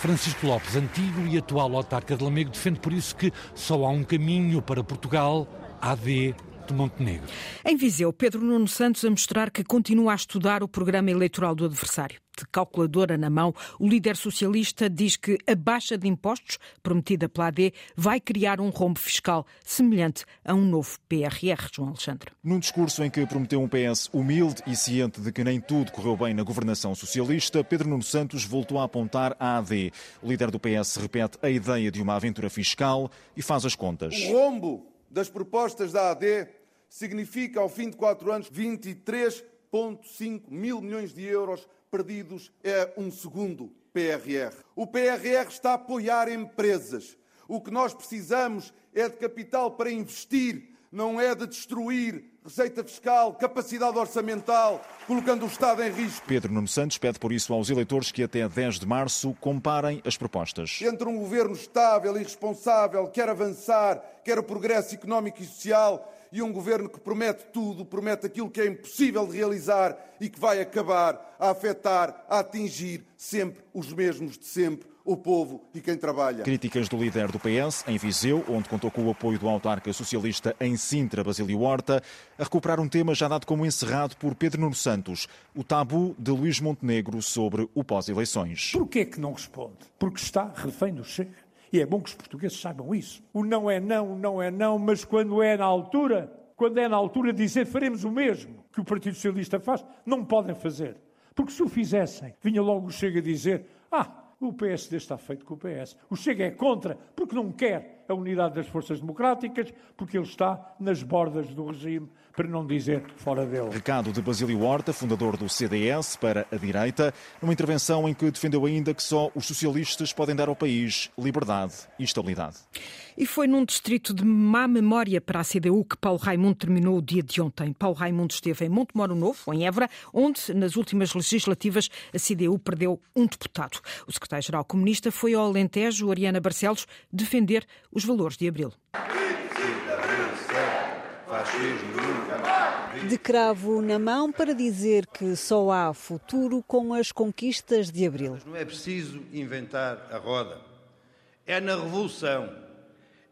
Francisco Lopes, antigo e atual autarca de Lamego, defende por isso que só há um caminho para Portugal, AD de Montenegro. Em Viseu, Pedro Nuno Santos a mostrar que continua a estudar o programa eleitoral do adversário. De calculadora na mão, o líder socialista diz que a baixa de impostos prometida pela AD vai criar um rombo fiscal semelhante a um novo PRR, João Alexandre. Num discurso em que prometeu um PS humilde e ciente de que nem tudo correu bem na governação socialista, Pedro Nuno Santos voltou a apontar à AD. O líder do PS repete a ideia de uma aventura fiscal e faz as contas. O rombo das propostas da AD significa, ao fim de quatro anos, 23,5 mil milhões de euros perdidos. É um segundo PRR. O PRR está a apoiar empresas. O que nós precisamos é de capital para investir, não é de destruir receita fiscal, capacidade orçamental, colocando o Estado em risco. Pedro Nuno Santos pede por isso aos eleitores que até 10 de março comparem as propostas. Entre um governo estável e responsável, quer avançar, quer o progresso económico e social, e um governo que promete tudo, promete aquilo que é impossível de realizar e que vai acabar a afetar, a atingir sempre os mesmos de sempre, o povo e quem trabalha. Críticas do líder do PS em Viseu, onde contou com o apoio do autarca socialista em Sintra, Basílio Horta, a recuperar um tema já dado como encerrado por Pedro Nuno Santos, o tabu de Luís Montenegro sobre o pós-eleições. Por que é que não responde? Porque está refém do Chega. E é bom que os portugueses saibam isso. O não é não, não é não, mas quando é na altura, quando é na altura dizer faremos o mesmo que o Partido Socialista faz, não podem fazer. Porque se o fizessem, vinha logo o Chega dizer: ah, o PSD está feito com o PS. O Chega é contra, porque não quer a unidade das forças democráticas, porque ele está nas bordas do regime, para não dizer fora dele. Recado de Basílio Horta, fundador do CDS, para a direita, numa intervenção em que defendeu ainda que só os socialistas podem dar ao país liberdade e estabilidade. E foi num distrito de má memória para a CDU que Paulo Raimundo terminou o dia de ontem. Paulo Raimundo esteve em Montemoro Novo, em Évora, onde, nas últimas legislativas, a CDU perdeu um deputado. O secretário-geral comunista foi ao Alentejo, Ariana Barcelos, defender os valores de abril. Mais. De cravo na mão para dizer que só há futuro com as conquistas de abril. Não é preciso inventar a roda. É na Revolução,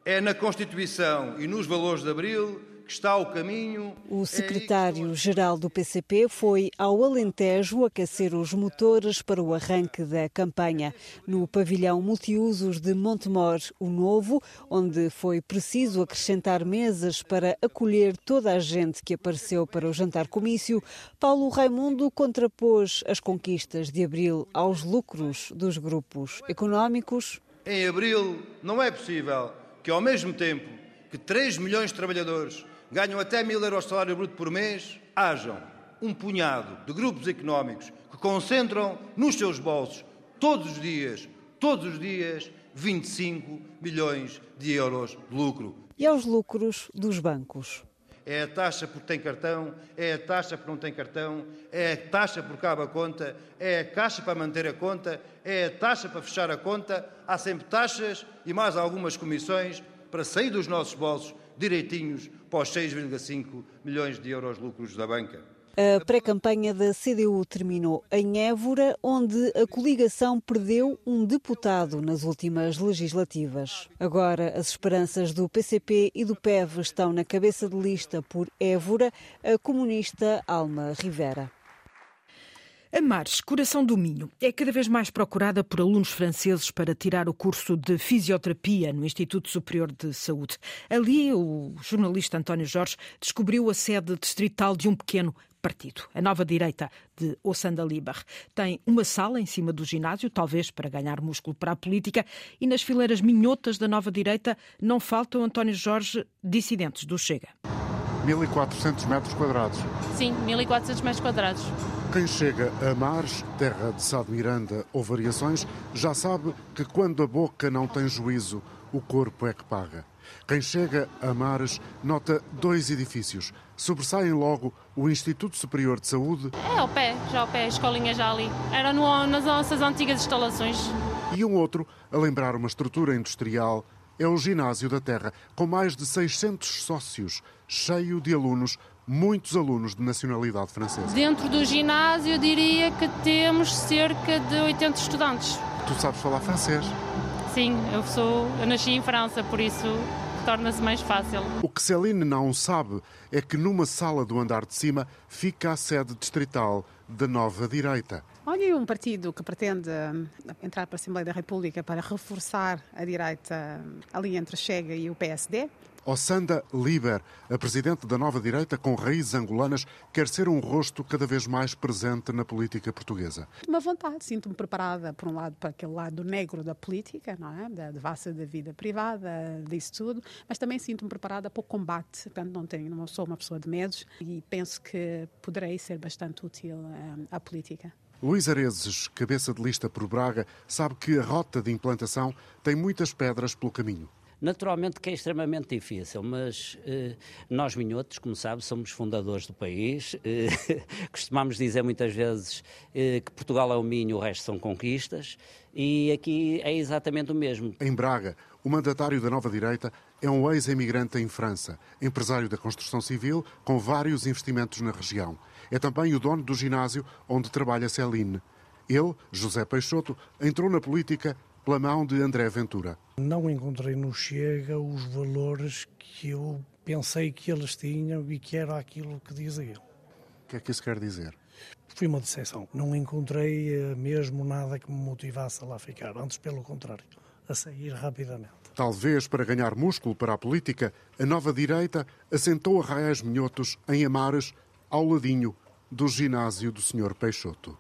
é na Constituição e nos valores de abril que está o caminho. O secretário-geral do PCP foi ao Alentejo aquecer os motores para o arranque da campanha. No pavilhão multiusos de Montemor, o Novo, onde foi preciso acrescentar mesas para acolher toda a gente que apareceu para o jantar-comício, Paulo Raimundo contrapôs as conquistas de abril aos lucros dos grupos económicos. Em abril, não é possível que, ao mesmo tempo que 3 milhões de trabalhadores ganham até mil euros de salário bruto por mês, hajam um punhado de grupos económicos que concentram nos seus bolsos todos os dias, todos os dias, 25 milhões de euros de lucro. E aos lucros dos bancos? É a taxa porque tem cartão, é a taxa porque não tem cartão, é a taxa porque cabe a conta, é a taxa para manter a conta, é a taxa para fechar a conta. Há sempre taxas e mais algumas comissões para sair dos nossos bolsos direitinhos para os 6,5 milhões de euros lucros da banca. A pré-campanha da CDU terminou em Évora, onde a coligação perdeu um deputado nas últimas legislativas. Agora, as esperanças do PCP e do PEV estão na cabeça de lista por Évora, a comunista Alma Rivera. A Mares, Coração do Minho, é cada vez mais procurada por alunos franceses para tirar o curso de fisioterapia no Instituto Superior de Saúde. Ali, o jornalista António Jorge descobriu a sede distrital de um pequeno partido, a Nova Direita de Ossanda Libar. Tem uma sala em cima do ginásio, talvez para ganhar músculo para a política, e nas fileiras minhotas da Nova Direita não faltam, António Jorge, dissidentes do Chega. 1.400 metros quadrados. Sim, 1.400 metros quadrados. Quem chega a Mares, terra de Sá de Miranda ou variações, já sabe que quando a boca não tem juízo, o corpo é que paga. Quem chega a Mares nota dois edifícios. Sobressaem logo o Instituto Superior de Saúde. É ao pé, já ao pé, a escolinha já ali. Era no, nas nossas antigas instalações. E um outro, a lembrar uma estrutura industrial, é o Ginásio da Terra, com mais de 600 sócios, cheio de alunos muitos alunos de nacionalidade francesa. Dentro do ginásio, eu diria que temos cerca de 80 estudantes. Tu sabes falar francês? Sim, eu sou, eu nasci em França, por isso torna-se mais fácil. O que Celine não sabe é que numa sala do andar de cima fica a sede distrital da Nova Direita. Olha, um partido que pretende hum, entrar para a Assembleia da República para reforçar a direita hum, ali entre Chega e o PSD, Ossanda Liber, a presidente da nova direita com raízes angolanas, quer ser um rosto cada vez mais presente na política portuguesa. Uma vontade, sinto-me preparada, por um lado, para aquele lado negro da política, não é? da devassa da vida privada, disso tudo, mas também sinto-me preparada para o combate. Portanto, não, tenho, não sou uma pessoa de medos e penso que poderei ser bastante útil eh, à política. Luís Arezes, cabeça de lista por Braga, sabe que a rota de implantação tem muitas pedras pelo caminho. Naturalmente que é extremamente difícil, mas eh, nós minhotos, como sabe, somos fundadores do país. Eh, costumamos dizer muitas vezes eh, que Portugal é o Minho, o resto são conquistas. E aqui é exatamente o mesmo. Em Braga, o mandatário da nova direita é um ex-emigrante em França, empresário da construção civil com vários investimentos na região. É também o dono do ginásio onde trabalha Celine. Ele, José Peixoto, entrou na política pela mão de André Ventura. Não encontrei no Chega os valores que eu pensei que eles tinham e que era aquilo que diziam. O que é que isso quer dizer? Foi uma decepção. Não encontrei eh, mesmo nada que me motivasse a lá ficar. Antes, pelo contrário, a sair rapidamente. Talvez para ganhar músculo para a política, a nova direita assentou arraiais minhotos em Amares, ao ladinho do ginásio do Sr. Peixoto.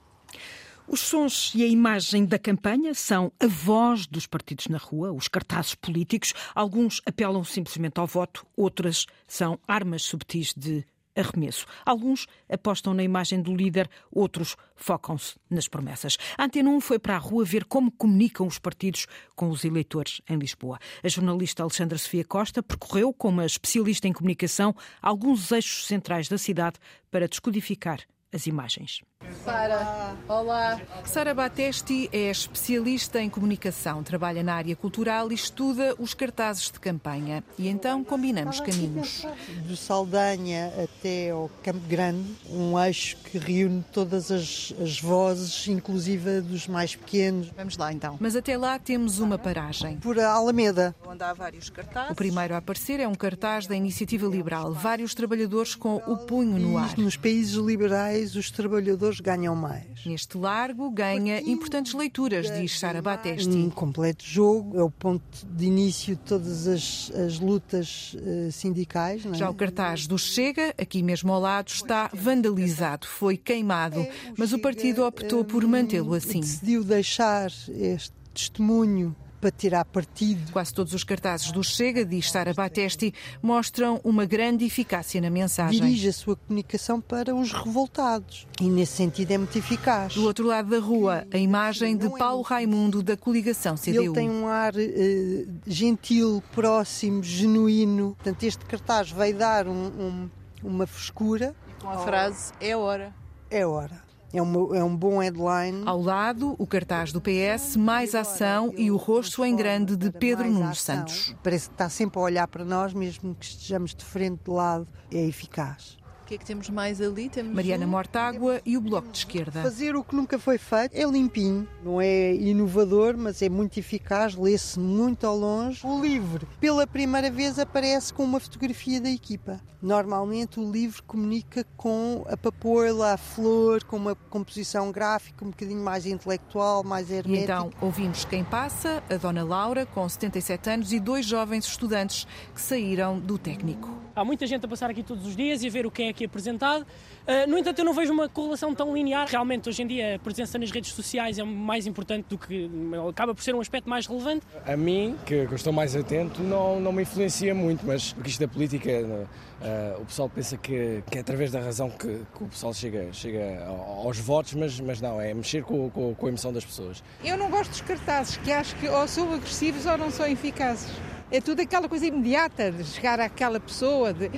Os sons e a imagem da campanha são a voz dos partidos na rua, os cartazes políticos. Alguns apelam simplesmente ao voto, outras são armas subtis de arremesso. Alguns apostam na imagem do líder, outros focam-se nas promessas. A Antena 1 foi para a rua ver como comunicam os partidos com os eleitores em Lisboa. A jornalista Alexandra Sofia Costa percorreu, como especialista em comunicação, alguns eixos centrais da cidade para descodificar as imagens. Sara, olá. Sara Batesti é especialista em comunicação, trabalha na área cultural e estuda os cartazes de campanha. E então combinamos caminhos. Do Saldanha até ao Campo Grande, um eixo que reúne todas as, as vozes, inclusive dos mais pequenos. Vamos lá então. Mas até lá temos uma paragem. Por Alameda. Onde há vários cartazes. O primeiro a aparecer é um cartaz da Iniciativa Liberal, vários trabalhadores com o punho no ar. Nos países liberais, os trabalhadores ganham mais. Neste largo, ganha importantes leituras, diz Sara Batesti. Um completo jogo, é o ponto de início de todas as, as lutas uh, sindicais. É? Já o cartaz do Chega, aqui mesmo ao lado, está vandalizado, foi queimado, mas o partido optou por mantê-lo assim. Decidiu deixar este testemunho para tirar partido. Quase todos os cartazes do Chega, diz Sara Batesti, mostram uma grande eficácia na mensagem. Dirige a sua comunicação para os revoltados e, nesse sentido, é muito eficaz. Do outro lado da rua, a imagem de Paulo Raimundo da coligação CDU. Ele tem um ar uh, gentil, próximo, genuíno. Portanto, este cartaz vai dar um, um, uma frescura. E com a frase: é hora. É hora. É um, é um bom headline. Ao lado, o cartaz do PS, mais ação e o rosto em grande de Pedro Nunes Santos. Parece que está sempre a olhar para nós, mesmo que estejamos de frente de lado, é eficaz que é que temos mais ali? Temos Mariana um... Mortágua e o Bloco de Esquerda. Fazer o que nunca foi feito é limpinho. Não é inovador, mas é muito eficaz, lê-se muito ao longe. O livro, pela primeira vez, aparece com uma fotografia da equipa. Normalmente o livro comunica com a papoula, a flor, com uma composição gráfica um bocadinho mais intelectual, mais hermética. E então ouvimos quem passa, a Dona Laura, com 77 anos, e dois jovens estudantes que saíram do técnico. Há muita gente a passar aqui todos os dias e a ver o que é aqui apresentado. Uh, no entanto, eu não vejo uma correlação tão linear. Realmente, hoje em dia, a presença nas redes sociais é mais importante do que. acaba por ser um aspecto mais relevante. A mim, que, que estou mais atento, não, não me influencia muito, mas porque isto da política. Uh, o pessoal pensa que, que é através da razão que, que, o pessoal chega, chega aos votos, mas, mas não, é mexer com, com, com a emoção das pessoas. Eu não gosto dos cartazes, que acho que ou são agressivos ou não são eficazes. É tudo aquela coisa imediata de chegar àquela pessoa, de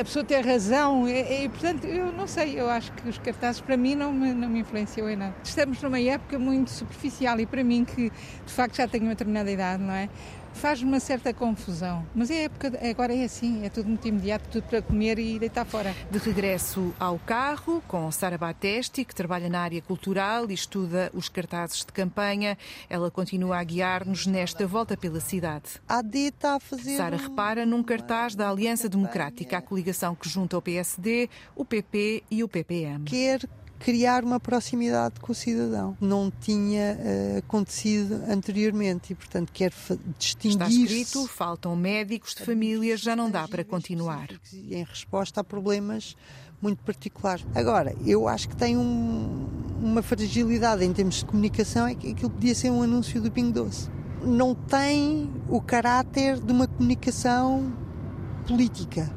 a pessoa ter razão. E, e, portanto, eu não sei, eu acho que os cartazes para mim não me, não me influenciam em nada. Estamos numa época muito superficial e para mim, que de facto já tenho uma determinada idade, não é? Faz-me uma certa confusão. Mas é época, agora é assim, é tudo muito imediato, tudo para comer e deitar fora. De regresso ao carro, com Sara Batesti, que trabalha na área cultural e estuda os cartazes de campanha, ela continua a guiar-nos nesta volta pela cidade. A está a fazer. Sara repara num cartaz da Aliança Democrática, a coligação que junta o PSD, o PP e o PPM. Quer criar uma proximidade com o cidadão. Não tinha uh, acontecido anteriormente e, portanto, quer distinguir. Está escrito: faltam médicos de família, já não dá para continuar. Em resposta a problemas muito particulares. Agora, eu acho que tem um, uma fragilidade em termos de comunicação, é que aquilo podia ser um anúncio do Pingo Doce. Não tem o caráter de uma comunicação política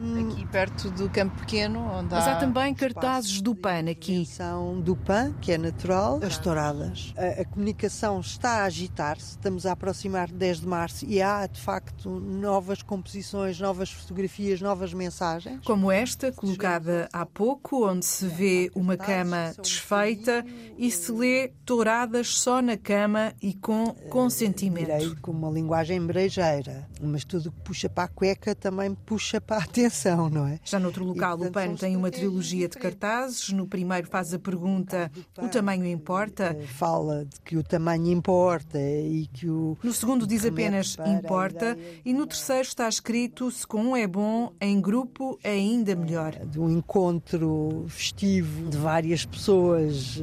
aqui perto do Campo Pequeno, onde Mas há, há também cartazes do PAN aqui. São do PAN, que é natural, as touradas. A, a comunicação está a agitar-se, estamos a aproximar de 10 de março e há, de facto, novas composições, novas fotografias, novas mensagens. Como esta, colocada há pouco, onde se vê uma cama desfeita e se lê touradas só na cama e com consentimento. Direi com uma linguagem brejeira, mas tudo que puxa para a cueca também puxa para a atenção atenção, não é? Já noutro local, e, portanto, o PAN tem uma trilogia de cartazes. No primeiro faz a pergunta: o tamanho importa? Eh, fala de que o tamanho importa e que o. No segundo diz apenas importa. E no terceiro está escrito: se com um é bom, em grupo é ainda melhor. De um encontro festivo de várias pessoas.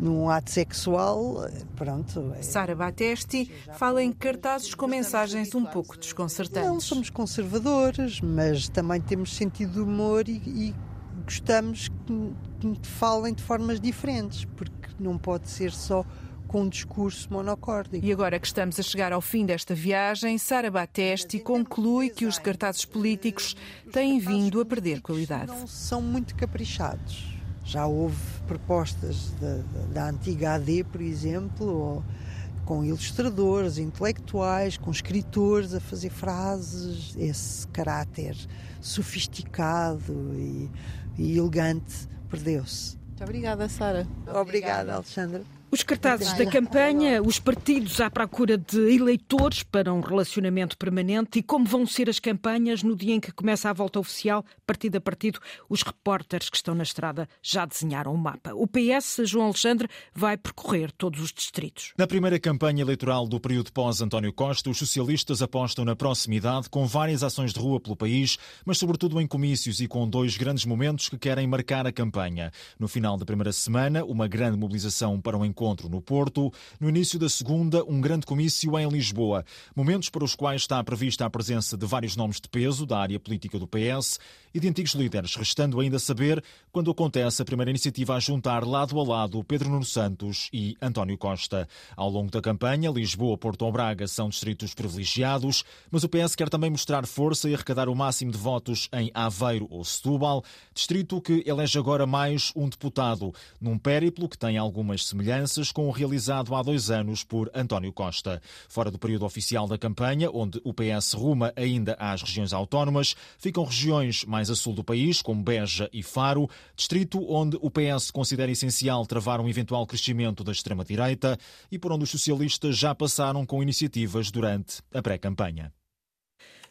Num ato sexual, pronto. É... Sara Batesti fala em cartazes com mensagens um pouco desconcertantes. Não somos conservadores, mas também temos sentido de humor e, e gostamos que, falem de formas diferentes, porque não pode ser só com um discurso monocórdico. E agora que estamos a chegar ao fim desta viagem, Sara Batesti conclui que os cartazes políticos têm vindo a perder qualidade. Não são muito caprichados já houve propostas da, da antiga AD, por exemplo, ou, com ilustradores, intelectuais, com escritores a fazer frases, esse caráter sofisticado e, e elegante perdeu-se. Muito obrigada, Sara. Obrigada, Alexandra. Os cartazes da campanha, os partidos à procura de eleitores para um relacionamento permanente e como vão ser as campanhas no dia em que começa a volta oficial, partido a partido, os repórteres que estão na estrada já desenharam o mapa. O PS, João Alexandre, vai percorrer todos os distritos. Na primeira campanha eleitoral do período pós-António Costa, os socialistas apostam na proximidade com várias ações de rua pelo país, mas sobretudo em comícios e com dois grandes momentos que querem marcar a campanha. No final da primeira semana, uma grande mobilização para o encontro encontro no Porto. No início da segunda, um grande comício em Lisboa. Momentos para os quais está prevista a presença de vários nomes de peso da área política do PS e de antigos líderes, restando ainda saber quando acontece a primeira iniciativa a juntar lado a lado Pedro Nuno Santos e António Costa. Ao longo da campanha, Lisboa, Porto ou Braga são distritos privilegiados, mas o PS quer também mostrar força e arrecadar o máximo de votos em Aveiro ou Setúbal, distrito que elege agora mais um deputado, num périplo que tem algumas semelhanças com o realizado há dois anos por António Costa. Fora do período oficial da campanha, onde o PS ruma ainda às regiões autónomas, ficam regiões mais a sul do país, como Beja e Faro, distrito onde o PS considera essencial travar um eventual crescimento da extrema-direita e por onde os socialistas já passaram com iniciativas durante a pré-campanha.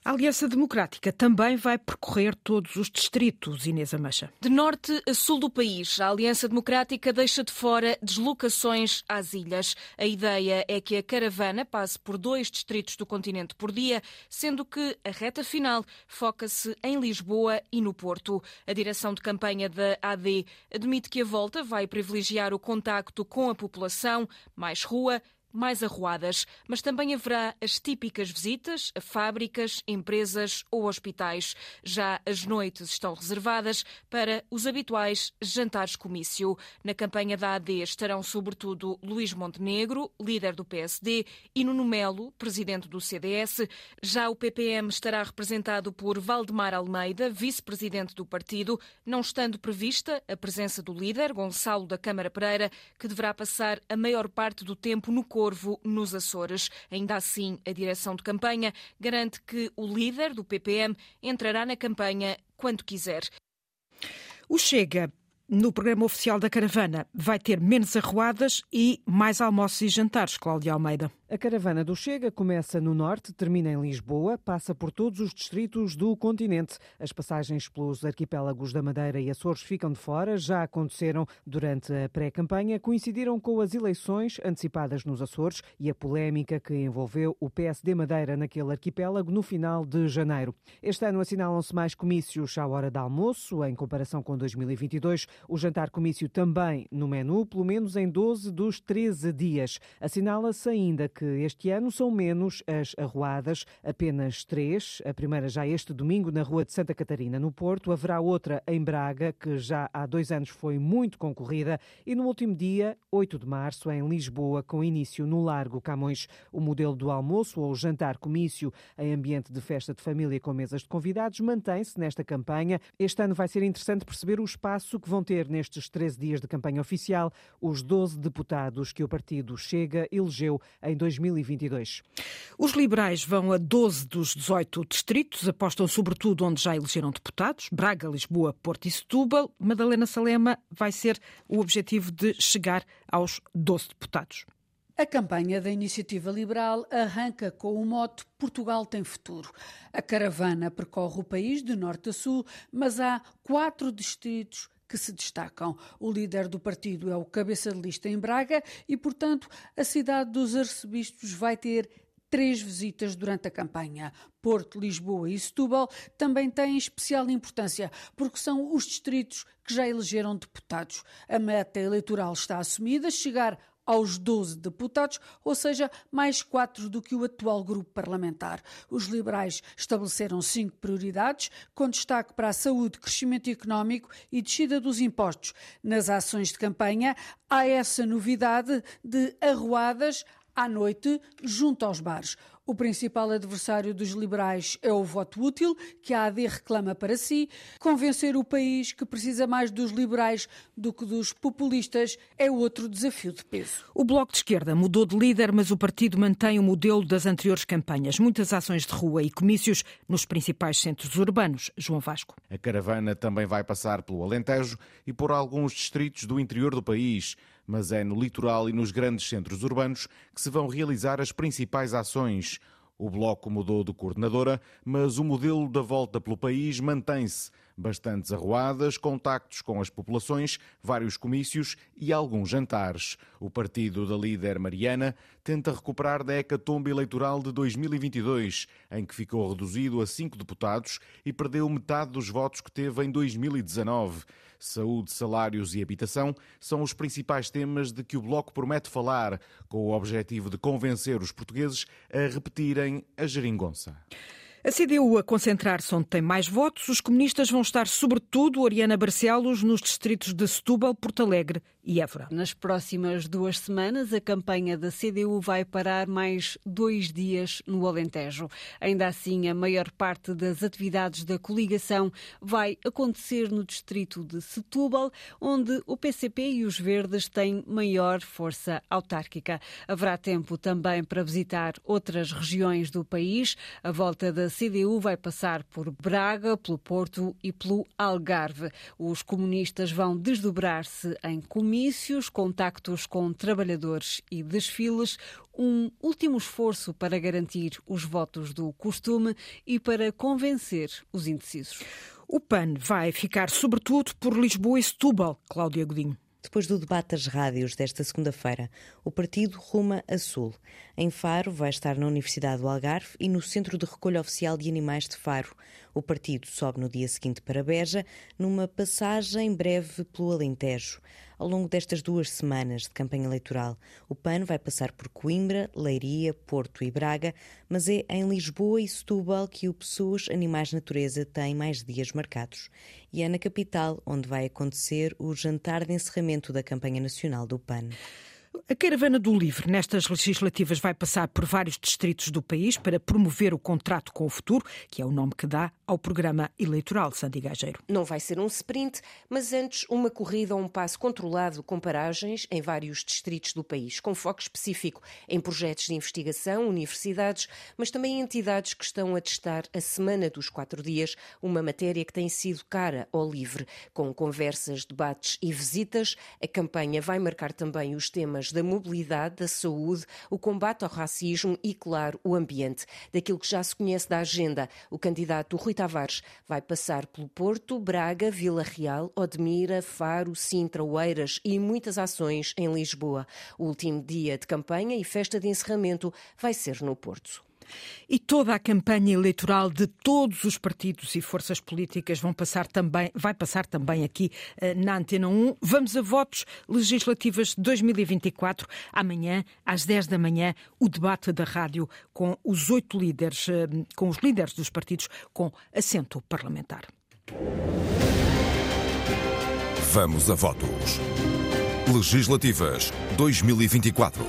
A Aliança Democrática também vai percorrer todos os distritos, Inês Amacha. De norte a sul do país, a Aliança Democrática deixa de fora deslocações às ilhas. A ideia é que a caravana passe por dois distritos do continente por dia, sendo que a reta final foca-se em Lisboa e no Porto. A direção de campanha da AD admite que a volta vai privilegiar o contacto com a população, mais rua, mais arruadas, mas também haverá as típicas visitas a fábricas, empresas ou hospitais. Já as noites estão reservadas para os habituais jantares comício. Na campanha da AD estarão sobretudo Luís Montenegro, líder do PSD, e Nuno Melo, presidente do CDS. Já o PPM estará representado por Valdemar Almeida, vice-presidente do partido, não estando prevista a presença do líder, Gonçalo da Câmara Pereira, que deverá passar a maior parte do tempo no Corvo, nos Açores. Ainda assim, a direção de campanha garante que o líder do PPM entrará na campanha quando quiser. O Chega no programa oficial da caravana vai ter menos arruadas e mais almoços e jantares, Cláudia Almeida. A caravana do Chega começa no norte, termina em Lisboa, passa por todos os distritos do continente. As passagens pelos arquipélagos da Madeira e Açores ficam de fora, já aconteceram durante a pré-campanha, coincidiram com as eleições antecipadas nos Açores e a polémica que envolveu o PSD Madeira naquele arquipélago no final de janeiro. Este ano assinalam-se mais comícios à hora de almoço, em comparação com 2022. O jantar comício também no menu, pelo menos em 12 dos 13 dias. Assinala-se ainda que este ano são menos as arruadas, apenas três. A primeira já este domingo na Rua de Santa Catarina, no Porto. Haverá outra em Braga, que já há dois anos foi muito concorrida. E no último dia, 8 de março, em Lisboa, com início no Largo Camões. O modelo do almoço ou jantar comício em ambiente de festa de família com mesas de convidados mantém-se nesta campanha. Este ano vai ser interessante perceber o espaço que vão nestes 13 dias de campanha oficial os 12 deputados que o partido Chega elegeu em 2020. 2022. Os liberais vão a 12 dos 18 distritos, apostam sobretudo onde já elegeram deputados, Braga, Lisboa, Porto e Setúbal. Madalena Salema vai ser o objetivo de chegar aos 12 deputados. A campanha da Iniciativa Liberal arranca com o mote Portugal tem futuro. A caravana percorre o país de norte a sul, mas há quatro distritos que se destacam. O líder do partido é o cabeça de lista em Braga e, portanto, a cidade dos arcebispos vai ter três visitas durante a campanha. Porto, Lisboa e Setúbal também têm especial importância, porque são os distritos que já elegeram deputados. A meta eleitoral está assumida, chegar aos 12 deputados, ou seja, mais quatro do que o atual grupo parlamentar. Os liberais estabeleceram cinco prioridades, com destaque para a saúde, crescimento económico e descida dos impostos. Nas ações de campanha, há essa novidade de arruadas à noite, junto aos bares. O principal adversário dos liberais é o voto útil, que a AD reclama para si. Convencer o país que precisa mais dos liberais do que dos populistas é outro desafio de peso. O Bloco de Esquerda mudou de líder, mas o partido mantém o modelo das anteriores campanhas. Muitas ações de rua e comícios nos principais centros urbanos. João Vasco. A caravana também vai passar pelo Alentejo e por alguns distritos do interior do país mas é no litoral e nos grandes centros urbanos que se vão realizar as principais ações. O Bloco mudou de coordenadora, mas o modelo da volta pelo país mantém-se. Bastantes arruadas, contactos com as populações, vários comícios e alguns jantares. O partido da líder Mariana tenta recuperar da hecatombe eleitoral de 2022, em que ficou reduzido a cinco deputados e perdeu metade dos votos que teve em 2019. Saúde, salários e habitação são os principais temas de que o Bloco promete falar, com o objetivo de convencer os portugueses a repetirem a geringonça. A CDU a concentrar-se onde tem mais votos, os comunistas vão estar, sobretudo, Oriana Barcelos, nos distritos de Setúbal, Porto Alegre e Évora. Nas próximas duas semanas, a campanha da CDU vai parar mais dois dias no Alentejo. Ainda assim, a maior parte das atividades da coligação vai acontecer no distrito de Setúbal, onde o PCP e os Verdes têm maior força autárquica. Haverá tempo também para visitar outras regiões do país. A volta da CDU vai passar por Braga, pelo Porto e pelo Algarve. Os comunistas vão desdobrar-se em comícios, contactos com trabalhadores e desfiles, um último esforço para garantir os votos do costume e para convencer os indecisos. O PAN vai ficar sobretudo por Lisboa e Setúbal, Cláudia Godinho. Depois do debate das rádios desta segunda-feira, o partido ruma a sul. Em Faro, vai estar na Universidade do Algarve e no Centro de Recolha Oficial de Animais de Faro. O partido sobe no dia seguinte para Beja, numa passagem breve pelo Alentejo. Ao longo destas duas semanas de campanha eleitoral, o PAN vai passar por Coimbra, Leiria, Porto e Braga, mas é em Lisboa e Setúbal que o Pessoas, Animais Natureza tem mais dias marcados. E é na capital onde vai acontecer o jantar de encerramento da campanha nacional do PAN. A Caravana do Livre, nestas legislativas, vai passar por vários distritos do país para promover o contrato com o futuro, que é o nome que dá ao programa eleitoral, Sandy Gageiro. Não vai ser um sprint, mas antes uma corrida a um passo controlado com paragens em vários distritos do país, com foco específico em projetos de investigação, universidades, mas também entidades que estão a testar a semana dos quatro dias, uma matéria que tem sido cara ao Livre. Com conversas, debates e visitas, a campanha vai marcar também os temas da mobilidade, da saúde, o combate ao racismo e, claro, o ambiente. Daquilo que já se conhece da agenda, o candidato Rui Tavares vai passar pelo Porto, Braga, Vila Real, Odmira, Faro, Sintra, Oeiras e muitas ações em Lisboa. O último dia de campanha e festa de encerramento vai ser no Porto. E toda a campanha eleitoral de todos os partidos e forças políticas vão passar também, vai passar também aqui uh, na Antena 1. Vamos a votos legislativas de 2024. Amanhã, às 10 da manhã, o debate da rádio com os oito líderes, uh, com os líderes dos partidos com assento parlamentar. Vamos a votos. Legislativas 2024.